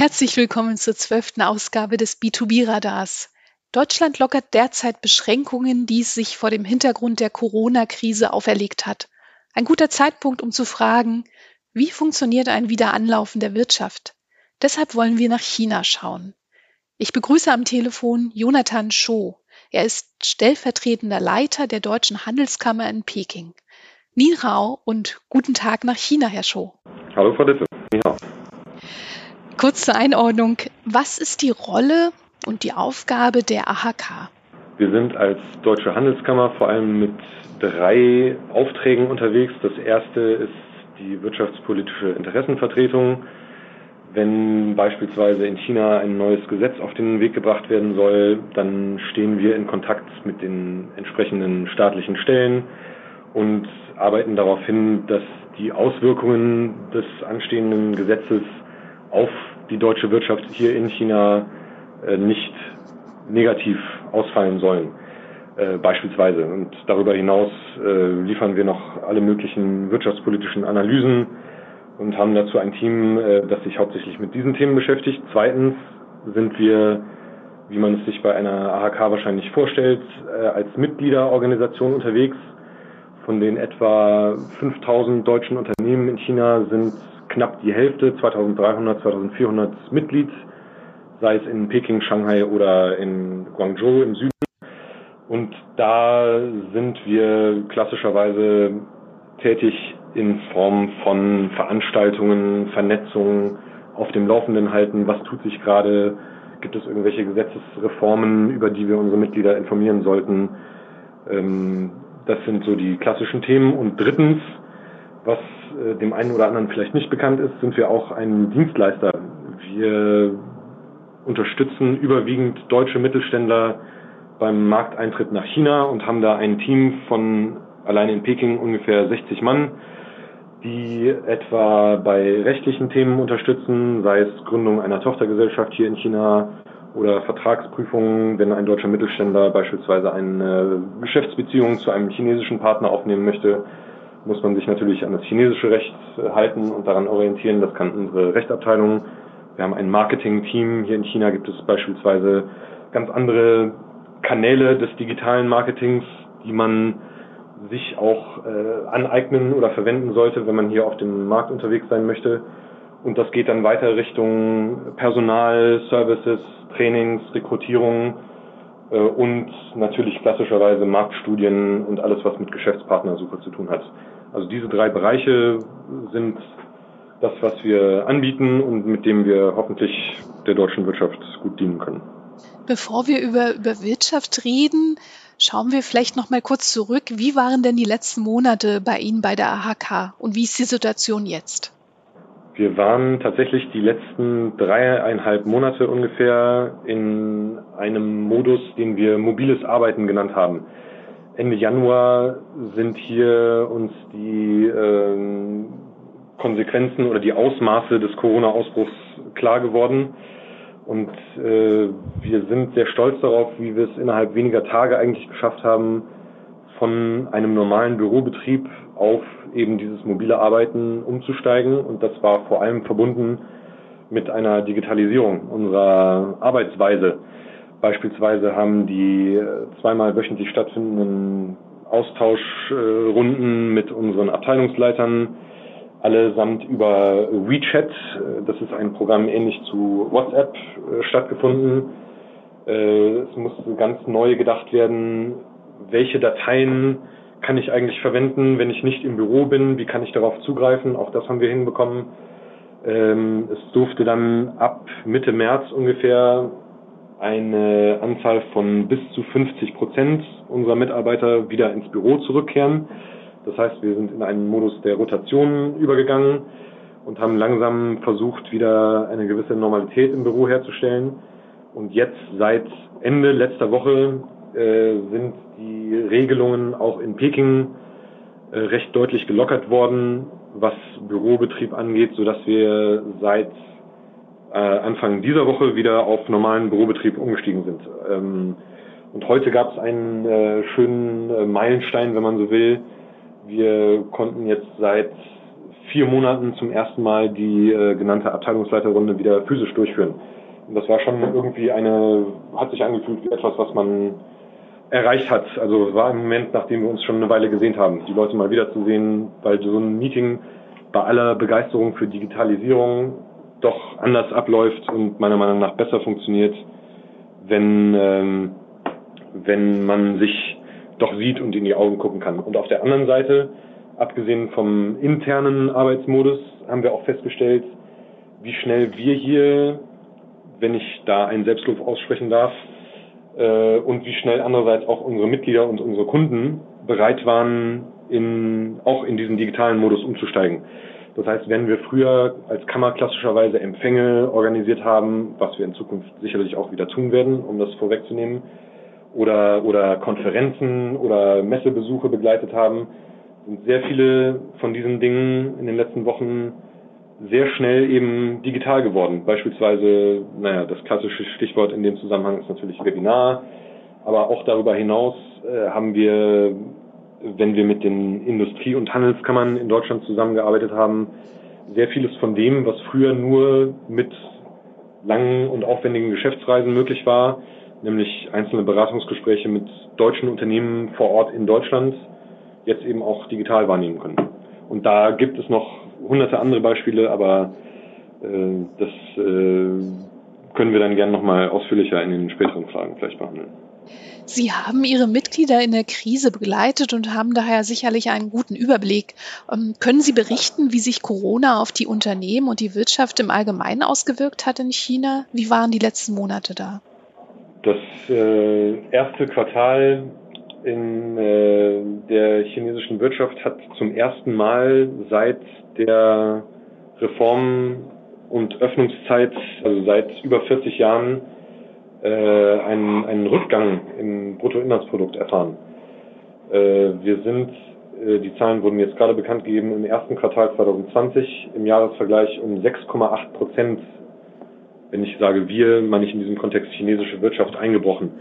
Herzlich willkommen zur zwölften Ausgabe des B2B-Radars. Deutschland lockert derzeit Beschränkungen, die es sich vor dem Hintergrund der Corona-Krise auferlegt hat. Ein guter Zeitpunkt, um zu fragen, wie funktioniert ein Wiederanlaufen der Wirtschaft? Deshalb wollen wir nach China schauen. Ich begrüße am Telefon Jonathan Scho. Er ist stellvertretender Leiter der Deutschen Handelskammer in Peking. Ni Hao und guten Tag nach China, Herr Scho. Hallo, Frau Lippe. Ni Hao. Kurz zur Einordnung. Was ist die Rolle und die Aufgabe der AHK? Wir sind als Deutsche Handelskammer vor allem mit drei Aufträgen unterwegs. Das erste ist die wirtschaftspolitische Interessenvertretung. Wenn beispielsweise in China ein neues Gesetz auf den Weg gebracht werden soll, dann stehen wir in Kontakt mit den entsprechenden staatlichen Stellen und arbeiten darauf hin, dass die Auswirkungen des anstehenden Gesetzes auf die deutsche Wirtschaft hier in China äh, nicht negativ ausfallen sollen. Äh, beispielsweise. Und darüber hinaus äh, liefern wir noch alle möglichen wirtschaftspolitischen Analysen und haben dazu ein Team, äh, das sich hauptsächlich mit diesen Themen beschäftigt. Zweitens sind wir, wie man es sich bei einer AHK wahrscheinlich vorstellt, äh, als Mitgliederorganisation unterwegs. Von den etwa 5000 deutschen Unternehmen in China sind knapp die Hälfte, 2300, 2400 Mitglied, sei es in Peking, Shanghai oder in Guangzhou im Süden. Und da sind wir klassischerweise tätig in Form von Veranstaltungen, Vernetzungen, auf dem Laufenden halten, was tut sich gerade, gibt es irgendwelche Gesetzesreformen, über die wir unsere Mitglieder informieren sollten. Ähm, das sind so die klassischen Themen. Und drittens, was äh, dem einen oder anderen vielleicht nicht bekannt ist, sind wir auch ein Dienstleister. Wir unterstützen überwiegend deutsche Mittelständler beim Markteintritt nach China und haben da ein Team von allein in Peking ungefähr 60 Mann, die etwa bei rechtlichen Themen unterstützen, sei es Gründung einer Tochtergesellschaft hier in China oder Vertragsprüfungen, wenn ein deutscher Mittelständler beispielsweise eine Geschäftsbeziehung zu einem chinesischen Partner aufnehmen möchte, muss man sich natürlich an das chinesische Recht halten und daran orientieren. Das kann unsere Rechtsabteilung. Wir haben ein Marketing-Team. Hier in China gibt es beispielsweise ganz andere Kanäle des digitalen Marketings, die man sich auch äh, aneignen oder verwenden sollte, wenn man hier auf dem Markt unterwegs sein möchte. Und das geht dann weiter Richtung Personal, Services, Trainings, Rekrutierung äh, und natürlich klassischerweise Marktstudien und alles, was mit Geschäftspartnersuche zu tun hat. Also diese drei Bereiche sind das, was wir anbieten und mit dem wir hoffentlich der deutschen Wirtschaft gut dienen können. Bevor wir über, über Wirtschaft reden, schauen wir vielleicht noch mal kurz zurück. Wie waren denn die letzten Monate bei Ihnen bei der AHK und wie ist die Situation jetzt? Wir waren tatsächlich die letzten dreieinhalb Monate ungefähr in einem Modus, den wir mobiles Arbeiten genannt haben. Ende Januar sind hier uns die ähm, Konsequenzen oder die Ausmaße des Corona-Ausbruchs klar geworden. Und äh, wir sind sehr stolz darauf, wie wir es innerhalb weniger Tage eigentlich geschafft haben, von einem normalen Bürobetrieb auf eben dieses mobile Arbeiten umzusteigen. Und das war vor allem verbunden mit einer Digitalisierung unserer Arbeitsweise. Beispielsweise haben die äh, zweimal wöchentlich stattfindenden Austauschrunden mit unseren Abteilungsleitern allesamt über WeChat, äh, das ist ein Programm ähnlich zu WhatsApp, äh, stattgefunden. Es musste ganz neu gedacht werden, welche Dateien kann ich eigentlich verwenden, wenn ich nicht im Büro bin, wie kann ich darauf zugreifen, auch das haben wir hinbekommen. Ähm, es durfte dann ab Mitte März ungefähr eine Anzahl von bis zu 50 Prozent unserer Mitarbeiter wieder ins Büro zurückkehren. Das heißt, wir sind in einen Modus der Rotation übergegangen und haben langsam versucht, wieder eine gewisse Normalität im Büro herzustellen. Und jetzt seit Ende letzter Woche äh, sind die Regelungen auch in Peking äh, recht deutlich gelockert worden, was Bürobetrieb angeht, sodass wir seit äh, Anfang dieser Woche wieder auf normalen Bürobetrieb umgestiegen sind. Ähm, und heute gab es einen äh, schönen äh, Meilenstein, wenn man so will. Wir konnten jetzt seit vier Monaten zum ersten Mal die äh, genannte Abteilungsleiterrunde wieder physisch durchführen. Und das war schon irgendwie eine, hat sich angefühlt wie etwas, was man erreicht hat. Also war im Moment, nachdem wir uns schon eine Weile gesehen haben, die Leute mal wieder zu sehen, weil so ein Meeting bei aller Begeisterung für Digitalisierung doch anders abläuft und meiner Meinung nach besser funktioniert, wenn, ähm, wenn man sich doch sieht und in die Augen gucken kann. Und auf der anderen Seite, abgesehen vom internen Arbeitsmodus, haben wir auch festgestellt, wie schnell wir hier, wenn ich da einen Selbstlob aussprechen darf, äh, und wie schnell andererseits auch unsere Mitglieder und unsere Kunden bereit waren, in, auch in diesen digitalen Modus umzusteigen. Das heißt, wenn wir früher als Kammer klassischerweise Empfänge organisiert haben, was wir in Zukunft sicherlich auch wieder tun werden, um das vorwegzunehmen, oder, oder Konferenzen oder Messebesuche begleitet haben, sind sehr viele von diesen Dingen in den letzten Wochen sehr schnell eben digital geworden. Beispielsweise, naja, das klassische Stichwort in dem Zusammenhang ist natürlich Webinar, aber auch darüber hinaus äh, haben wir wenn wir mit den Industrie- und Handelskammern in Deutschland zusammengearbeitet haben, sehr vieles von dem, was früher nur mit langen und aufwendigen Geschäftsreisen möglich war, nämlich einzelne Beratungsgespräche mit deutschen Unternehmen vor Ort in Deutschland, jetzt eben auch digital wahrnehmen können. Und da gibt es noch hunderte andere Beispiele, aber äh, das äh, können wir dann gerne nochmal ausführlicher in den späteren Fragen vielleicht behandeln. Sie haben Ihre Mitglieder in der Krise begleitet und haben daher sicherlich einen guten Überblick. Ähm, können Sie berichten, wie sich Corona auf die Unternehmen und die Wirtschaft im Allgemeinen ausgewirkt hat in China? Wie waren die letzten Monate da? Das äh, erste Quartal in äh, der chinesischen Wirtschaft hat zum ersten Mal seit der Reform und Öffnungszeit, also seit über 40 Jahren, äh, einen, einen Rückgang im Bruttoinlandsprodukt erfahren. Äh, wir sind, äh, die Zahlen wurden jetzt gerade bekannt gegeben, im ersten Quartal 2020 im Jahresvergleich um 6,8 Prozent, wenn ich sage wir, meine ich in diesem Kontext chinesische Wirtschaft eingebrochen.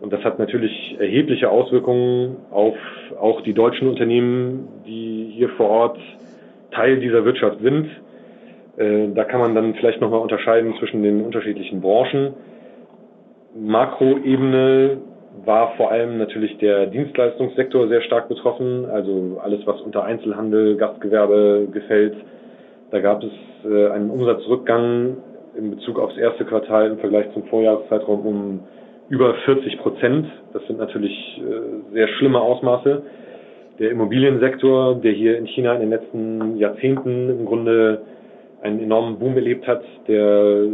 Und das hat natürlich erhebliche Auswirkungen auf auch die deutschen Unternehmen, die hier vor Ort Teil dieser Wirtschaft sind. Äh, da kann man dann vielleicht nochmal unterscheiden zwischen den unterschiedlichen Branchen. Makroebene war vor allem natürlich der Dienstleistungssektor sehr stark betroffen, also alles, was unter Einzelhandel, Gastgewerbe gefällt. Da gab es äh, einen Umsatzrückgang in Bezug aufs erste Quartal im Vergleich zum Vorjahreszeitraum um über 40 Prozent. Das sind natürlich äh, sehr schlimme Ausmaße. Der Immobiliensektor, der hier in China in den letzten Jahrzehnten im Grunde einen enormen Boom erlebt hat, der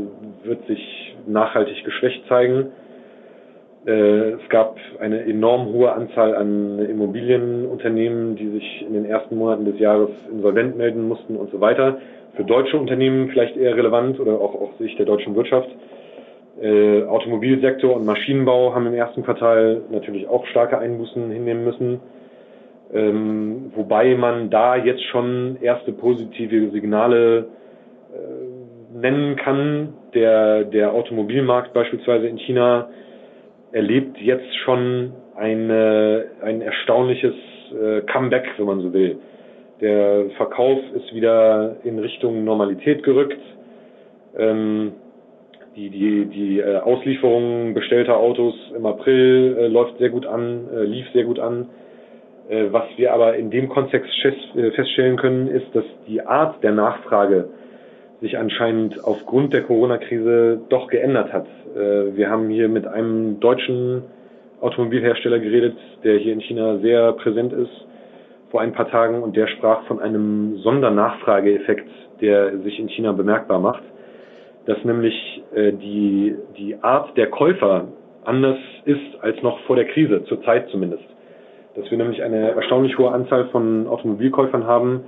wird sich nachhaltig geschwächt zeigen. Äh, es gab eine enorm hohe Anzahl an Immobilienunternehmen, die sich in den ersten Monaten des Jahres insolvent melden mussten und so weiter. Für deutsche Unternehmen vielleicht eher relevant oder auch aus Sicht der deutschen Wirtschaft. Äh, Automobilsektor und Maschinenbau haben im ersten Quartal natürlich auch starke Einbußen hinnehmen müssen. Ähm, wobei man da jetzt schon erste positive Signale äh, nennen kann. Der, der Automobilmarkt beispielsweise in China erlebt jetzt schon eine, ein erstaunliches äh, Comeback, wenn man so will. Der Verkauf ist wieder in Richtung Normalität gerückt. Ähm, die die, die äh, Auslieferung bestellter Autos im April äh, läuft sehr gut an, äh, lief sehr gut an. Äh, was wir aber in dem Kontext äh, feststellen können, ist, dass die Art der Nachfrage sich anscheinend aufgrund der Corona-Krise doch geändert hat. Äh, wir haben hier mit einem deutschen Automobilhersteller geredet, der hier in China sehr präsent ist vor ein paar Tagen und der sprach von einem Sondernachfrageeffekt, der sich in China bemerkbar macht, dass nämlich äh, die, die Art der Käufer anders ist als noch vor der Krise, zurzeit zumindest. Dass wir nämlich eine erstaunlich hohe Anzahl von Automobilkäufern haben,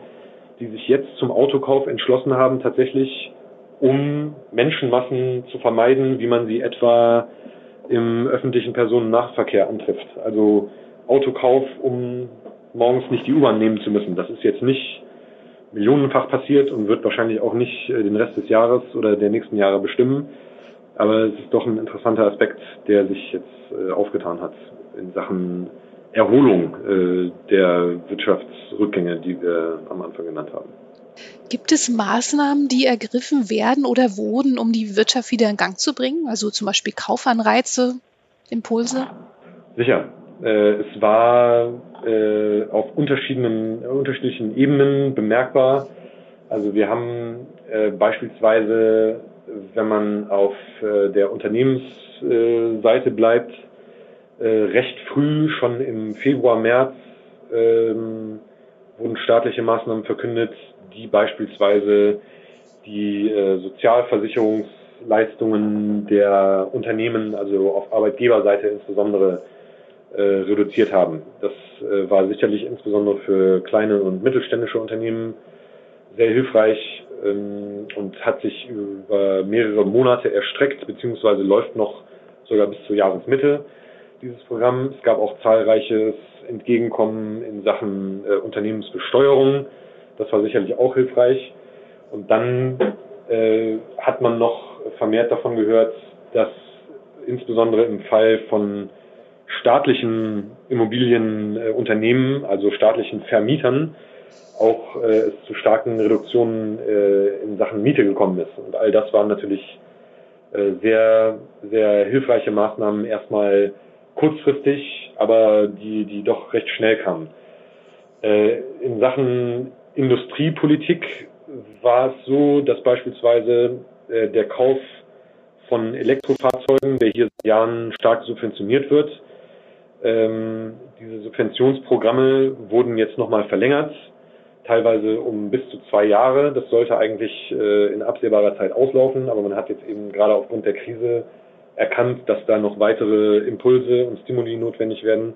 die sich jetzt zum Autokauf entschlossen haben, tatsächlich um Menschenmassen zu vermeiden, wie man sie etwa im öffentlichen Personennahverkehr antrifft. Also Autokauf, um morgens nicht die U-Bahn nehmen zu müssen. Das ist jetzt nicht millionenfach passiert und wird wahrscheinlich auch nicht äh, den Rest des Jahres oder der nächsten Jahre bestimmen. Aber es ist doch ein interessanter Aspekt, der sich jetzt äh, aufgetan hat in Sachen Erholung äh, der Wirtschaftsrückgänge, die wir am Anfang genannt haben. Gibt es Maßnahmen, die ergriffen werden oder wurden, um die Wirtschaft wieder in Gang zu bringen? Also zum Beispiel Kaufanreize, Impulse? Sicher. Äh, es war äh, auf unterschiedlichen, unterschiedlichen Ebenen bemerkbar. Also wir haben äh, beispielsweise, wenn man auf der Unternehmensseite bleibt, recht früh, schon im Februar, März, ähm, wurden staatliche Maßnahmen verkündet, die beispielsweise die Sozialversicherungsleistungen der Unternehmen, also auf Arbeitgeberseite insbesondere, äh, reduziert haben. Das äh, war sicherlich insbesondere für kleine und mittelständische Unternehmen sehr hilfreich ähm, und hat sich über mehrere Monate erstreckt, beziehungsweise läuft noch sogar bis zur Jahresmitte dieses Programm. Es gab auch zahlreiches Entgegenkommen in Sachen äh, Unternehmensbesteuerung. Das war sicherlich auch hilfreich. Und dann äh, hat man noch vermehrt davon gehört, dass insbesondere im Fall von staatlichen Immobilienunternehmen, also staatlichen Vermietern, auch äh, es zu starken Reduktionen äh, in Sachen Miete gekommen ist. Und all das waren natürlich äh, sehr, sehr hilfreiche Maßnahmen, erstmal kurzfristig, aber die, die doch recht schnell kamen. Äh, in Sachen Industriepolitik war es so, dass beispielsweise äh, der Kauf von Elektrofahrzeugen, der hier seit Jahren stark subventioniert wird, ähm, diese Subventionsprogramme wurden jetzt nochmal verlängert, teilweise um bis zu zwei Jahre. Das sollte eigentlich äh, in absehbarer Zeit auslaufen, aber man hat jetzt eben gerade aufgrund der Krise erkannt, dass da noch weitere Impulse und Stimuli notwendig werden.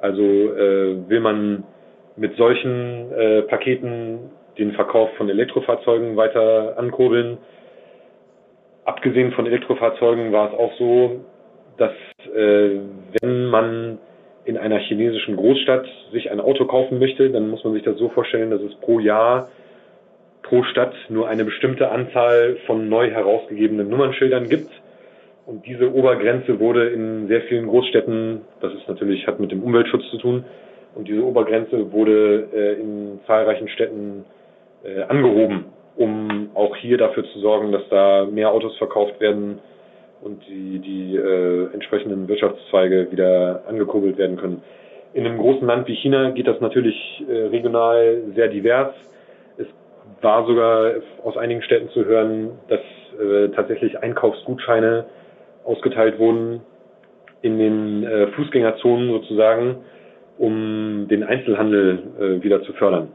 Also äh, will man mit solchen äh, Paketen den Verkauf von Elektrofahrzeugen weiter ankurbeln. Abgesehen von Elektrofahrzeugen war es auch so, dass wenn man in einer chinesischen Großstadt sich ein Auto kaufen möchte, dann muss man sich das so vorstellen, dass es pro Jahr pro Stadt nur eine bestimmte Anzahl von neu herausgegebenen Nummernschildern gibt. Und diese Obergrenze wurde in sehr vielen Großstädten, das ist natürlich, hat mit dem Umweltschutz zu tun, und diese Obergrenze wurde äh, in zahlreichen Städten äh, angehoben, um auch hier dafür zu sorgen, dass da mehr Autos verkauft werden und die, die äh, entsprechenden Wirtschaftszweige wieder angekurbelt werden können. In einem großen Land wie China geht das natürlich äh, regional sehr divers. Es war sogar aus einigen Städten zu hören, dass äh, tatsächlich Einkaufsgutscheine ausgeteilt wurden in den äh, Fußgängerzonen sozusagen, um den Einzelhandel äh, wieder zu fördern.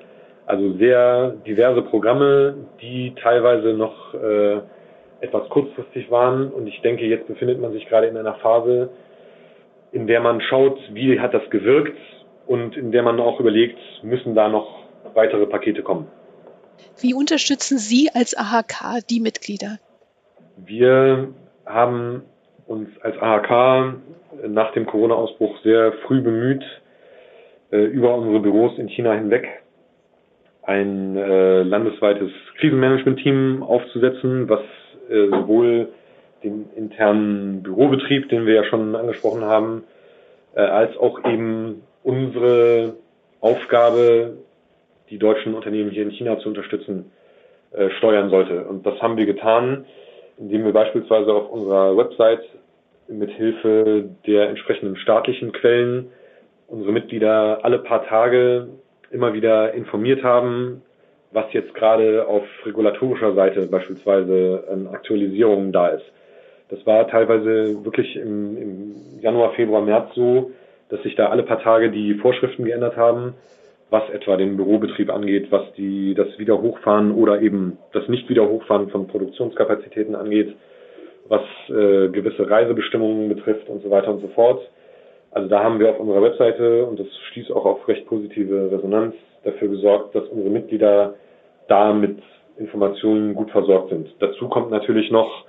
Also sehr diverse Programme, die teilweise noch äh, etwas kurzfristig waren. Und ich denke, jetzt befindet man sich gerade in einer Phase, in der man schaut, wie hat das gewirkt und in der man auch überlegt, müssen da noch weitere Pakete kommen. Wie unterstützen Sie als AHK die Mitglieder? Wir haben uns als AHK nach dem Corona-Ausbruch sehr früh bemüht, äh, über unsere Büros in China hinweg ein äh, landesweites Krisenmanagement-Team aufzusetzen, was äh, sowohl den internen Bürobetrieb, den wir ja schon angesprochen haben, äh, als auch eben unsere Aufgabe, die deutschen Unternehmen hier in China zu unterstützen, äh, steuern sollte. Und das haben wir getan, indem wir beispielsweise auf unserer Website mit Hilfe der entsprechenden staatlichen Quellen unsere Mitglieder alle paar Tage immer wieder informiert haben, was jetzt gerade auf regulatorischer Seite beispielsweise an Aktualisierungen da ist. Das war teilweise wirklich im, im Januar, Februar, März so, dass sich da alle paar Tage die Vorschriften geändert haben, was etwa den Bürobetrieb angeht, was die, das Wiederhochfahren oder eben das Nicht-Wiederhochfahren von Produktionskapazitäten angeht, was äh, gewisse Reisebestimmungen betrifft und so weiter und so fort. Also da haben wir auf unserer Webseite, und das stieß auch auf recht positive Resonanz, dafür gesorgt, dass unsere Mitglieder da mit Informationen gut versorgt sind. Dazu kommt natürlich noch,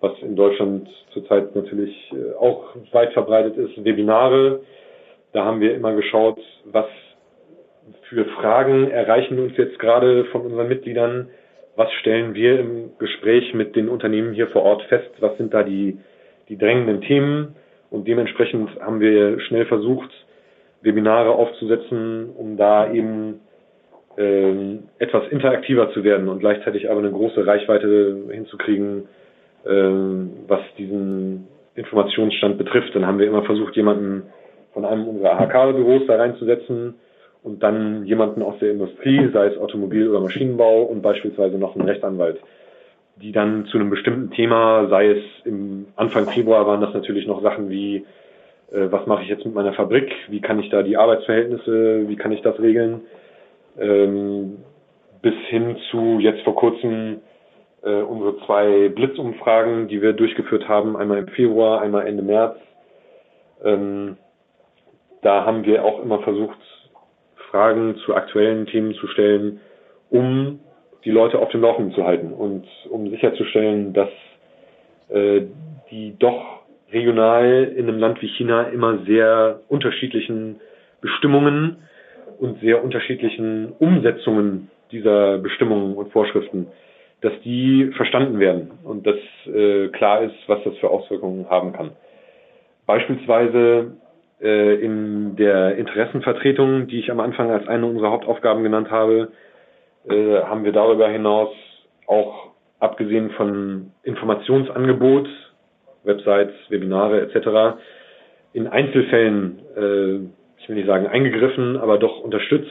was in Deutschland zurzeit natürlich äh, auch weit verbreitet ist, Webinare. Da haben wir immer geschaut, was für Fragen erreichen uns jetzt gerade von unseren Mitgliedern, was stellen wir im Gespräch mit den Unternehmen hier vor Ort fest, was sind da die, die drängenden Themen und dementsprechend haben wir schnell versucht, Webinare aufzusetzen, um da eben ähm, etwas interaktiver zu werden und gleichzeitig aber eine große Reichweite hinzukriegen, ähm, was diesen Informationsstand betrifft. Dann haben wir immer versucht, jemanden von einem unserer AHK-Büros da reinzusetzen und dann jemanden aus der Industrie, sei es Automobil- oder Maschinenbau und beispielsweise noch einen Rechtsanwalt, die dann zu einem bestimmten Thema, sei es im Anfang Februar waren das natürlich noch Sachen wie, äh, was mache ich jetzt mit meiner Fabrik, wie kann ich da die Arbeitsverhältnisse, wie kann ich das regeln, ähm, bis hin zu jetzt vor kurzem äh, unsere zwei Blitzumfragen, die wir durchgeführt haben, einmal im Februar, einmal Ende März. Ähm, da haben wir auch immer versucht, Fragen zu aktuellen Themen zu stellen, um die Leute auf dem Laufenden zu halten und um sicherzustellen, dass äh, die doch regional in einem Land wie China immer sehr unterschiedlichen Bestimmungen und sehr unterschiedlichen Umsetzungen dieser Bestimmungen und Vorschriften, dass die verstanden werden und dass äh, klar ist, was das für Auswirkungen haben kann. Beispielsweise äh, in der Interessenvertretung, die ich am Anfang als eine unserer Hauptaufgaben genannt habe, äh, haben wir darüber hinaus auch abgesehen von Informationsangebot, Websites, Webinare etc. in Einzelfällen, äh, ich will nicht sagen eingegriffen, aber doch unterstützt,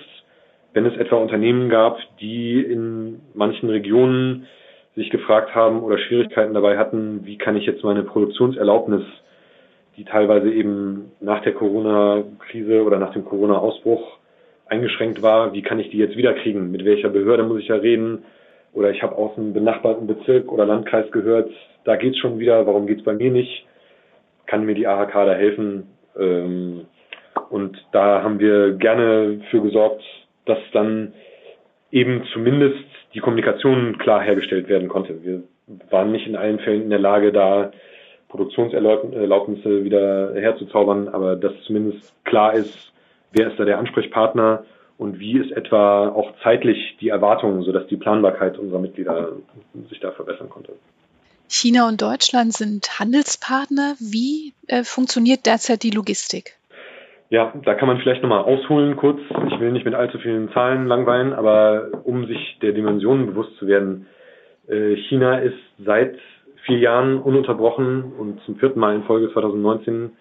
wenn es etwa Unternehmen gab, die in manchen Regionen sich gefragt haben oder Schwierigkeiten dabei hatten, wie kann ich jetzt meine Produktionserlaubnis die teilweise eben nach der Corona-Krise oder nach dem Corona-Ausbruch eingeschränkt war. Wie kann ich die jetzt wiederkriegen? Mit welcher Behörde muss ich ja reden? Oder ich habe aus einem benachbarten Bezirk oder Landkreis gehört, da geht's schon wieder, warum geht's bei mir nicht? Kann mir die AHK da helfen? Ähm, und da haben wir gerne für gesorgt, dass dann eben zumindest die Kommunikation klar hergestellt werden konnte. Wir waren nicht in allen Fällen in der Lage, da Produktionserlaubnisse wieder herzuzaubern, aber dass zumindest klar ist, wer ist da der Ansprechpartner und wie ist etwa auch zeitlich die Erwartung, sodass die Planbarkeit unserer Mitglieder sich da verbessern konnte. China und Deutschland sind Handelspartner. Wie äh, funktioniert derzeit die Logistik? Ja, da kann man vielleicht nochmal ausholen kurz. Ich will nicht mit allzu vielen Zahlen langweilen, aber um sich der Dimensionen bewusst zu werden, äh, China ist seit vier Jahren ununterbrochen und zum vierten Mal in Folge 2019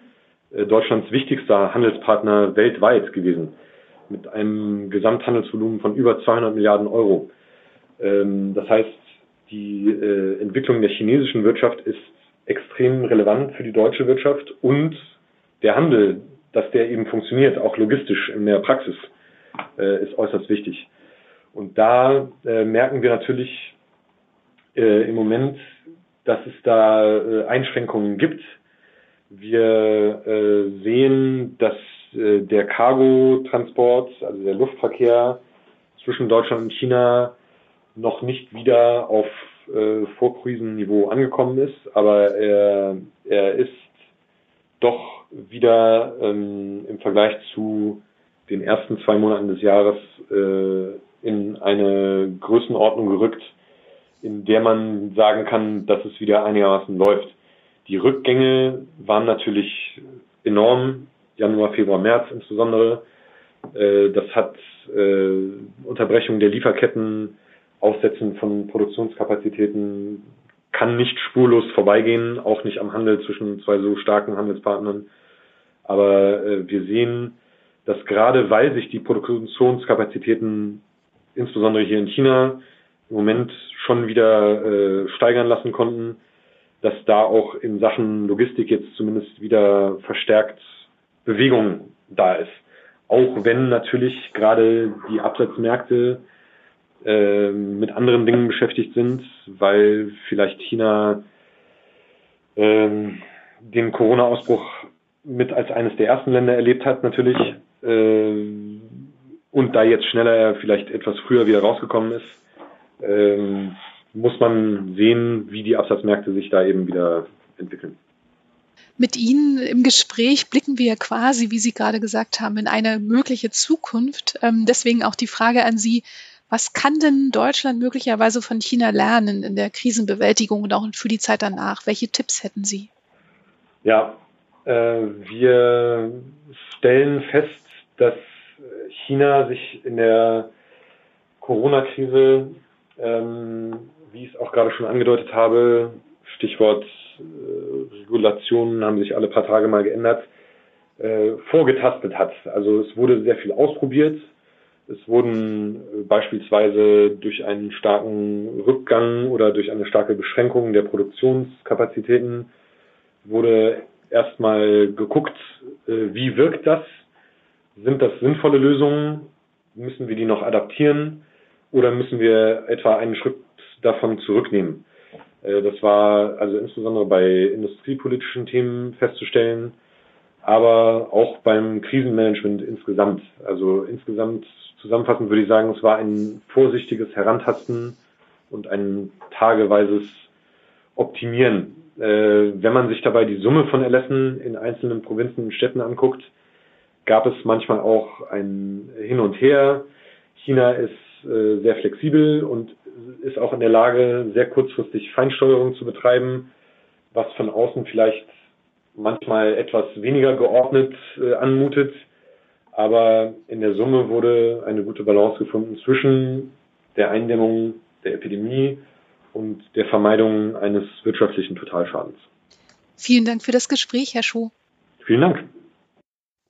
äh, Deutschlands wichtigster Handelspartner weltweit gewesen, mit einem Gesamthandelsvolumen von über 200 Milliarden Euro. Ähm, das heißt, die äh, Entwicklung der chinesischen Wirtschaft ist extrem relevant für die deutsche Wirtschaft und der Handel, dass der eben funktioniert, auch logistisch in der Praxis, äh, ist äußerst wichtig. Und da merken wir natürlich im Moment dass es da äh, Einschränkungen gibt. Wir äh, sehen, dass äh, der Cargo-Transport, also der Luftverkehr zwischen Deutschland und China noch nicht wieder auf äh, Vorkrisenniveau angekommen ist, aber er, er ist doch wieder ähm, im Vergleich zu den ersten zwei Monaten des Jahres äh, in eine Größenordnung gerückt, in der man sagen kann, dass es wieder einigermaßen läuft. Die Rückgänge waren natürlich enorm, Januar, Februar, März insbesondere. Äh, das hat äh, Unterbrechung der Lieferketten, Aussetzen von Produktionskapazitäten kann nicht spurlos vorbeigehen, auch nicht am Handel zwischen zwei so starken Handelspartnern. Aber äh, wir sehen, dass gerade weil sich die Produktionskapazitäten insbesondere hier in China im Moment schon wieder äh, steigern lassen konnten, dass da auch in Sachen Logistik jetzt zumindest wieder verstärkt Bewegung da ist. Auch wenn natürlich gerade die Absatzmärkte äh, mit anderen Dingen beschäftigt sind, weil vielleicht China äh, den Corona-Ausbruch mit als eines der ersten Länder erlebt hat natürlich äh, und da jetzt schneller vielleicht etwas früher wieder rausgekommen ist ähm, muss man sehen, wie die Absatzmärkte sich da eben wieder entwickeln. Mit Ihnen im Gespräch blicken wir quasi, wie Sie gerade gesagt haben, in eine mögliche Zukunft. Ähm, deswegen auch die Frage an Sie, was kann denn Deutschland möglicherweise von China lernen in der Krisenbewältigung und auch für die Zeit danach? Welche Tipps hätten Sie? Ja, äh, wir stellen fest, dass China sich in der Corona-Krise, ähm, wie ich es auch gerade schon angedeutet habe, Stichwort äh, Regulationen haben sich alle paar Tage mal geändert, äh, vorgetastet hat. Also es wurde sehr viel ausprobiert. Es wurden äh, beispielsweise durch einen starken Rückgang oder durch eine starke Beschränkung der Produktionskapazitäten wurde erstmal geguckt, äh, wie wirkt das? Sind das sinnvolle Lösungen? Müssen wir die noch adaptieren? Oder müssen wir etwa einen Schritt davon zurücknehmen? Äh, das war also insbesondere bei industriepolitischen Themen festzustellen, aber auch beim Krisenmanagement insgesamt. Also insgesamt zusammenfassend würde ich sagen, es war ein vorsichtiges Herantasten und ein tageweises Optimieren. Äh, wenn man sich dabei die Summe von Erlässen in einzelnen Provinzen und Städten anguckt, gab es manchmal auch ein Hin und Her. China ist äh, sehr flexibel und ist auch in der Lage, sehr kurzfristig Feinsteuerung zu betreiben, was von außen vielleicht manchmal etwas weniger geordnet äh, anmutet. Aber in der Summe wurde eine gute Balance gefunden zwischen der Eindämmung der Epidemie und der Vermeidung eines wirtschaftlichen Totalschadens. Vielen Dank für das Gespräch, Herr Schuh. Vielen Dank.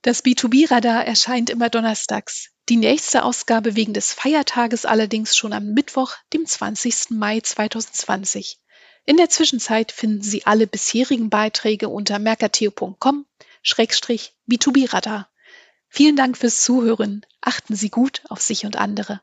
Das B2B-Radar erscheint immer donnerstags. Die nächste Ausgabe wegen des Feiertages allerdings schon am Mittwoch, dem 20. Mai 2020. In der Zwischenzeit finden Sie alle bisherigen Beiträge unter mercateo.com-b2b-radar. Vielen Dank fürs Zuhören. Achten Sie gut auf sich und andere.